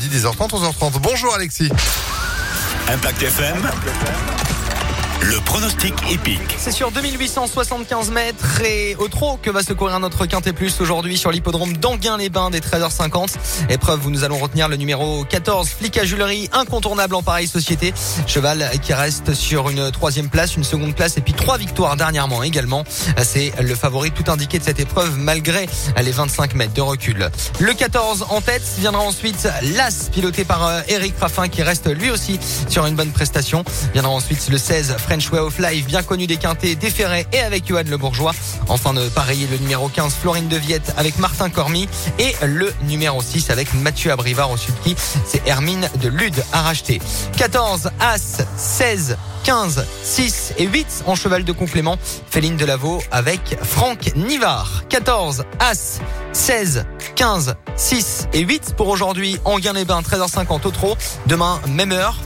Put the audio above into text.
vendredi 10h30, 11h30. Bonjour Alexis. Impact FM. Le pronostic épique. C'est sur 2875 mètres et au trot que va se courir notre Quintet Plus aujourd'hui sur l'hippodrome d'Anguin-les-Bains des 13h50. Épreuve où nous allons retenir le numéro 14, Flic à Julerie, incontournable en pareille société. Cheval qui reste sur une troisième place, une seconde place et puis trois victoires dernièrement également. C'est le favori tout indiqué de cette épreuve malgré les 25 mètres de recul. Le 14 en tête viendra ensuite l'As piloté par Eric Raffin qui reste lui aussi sur une bonne prestation. Viendra ensuite le 16, French Way of Life, bien connu des quintés, déféré et avec Johan Le Bourgeois. Enfin de pareiller le numéro 15, Florine de Viette avec Martin Cormy et le numéro 6 avec Mathieu Abrivard au sulky. C'est Hermine de Lude à racheter. 14, As, 16, 15, 6 et 8 en cheval de complément. Féline de Lavaux avec Franck Nivard. 14, As, 16, 15, 6 et 8 pour aujourd'hui. En Gain-les-Bains, 13h50 au trot. Demain, même heure.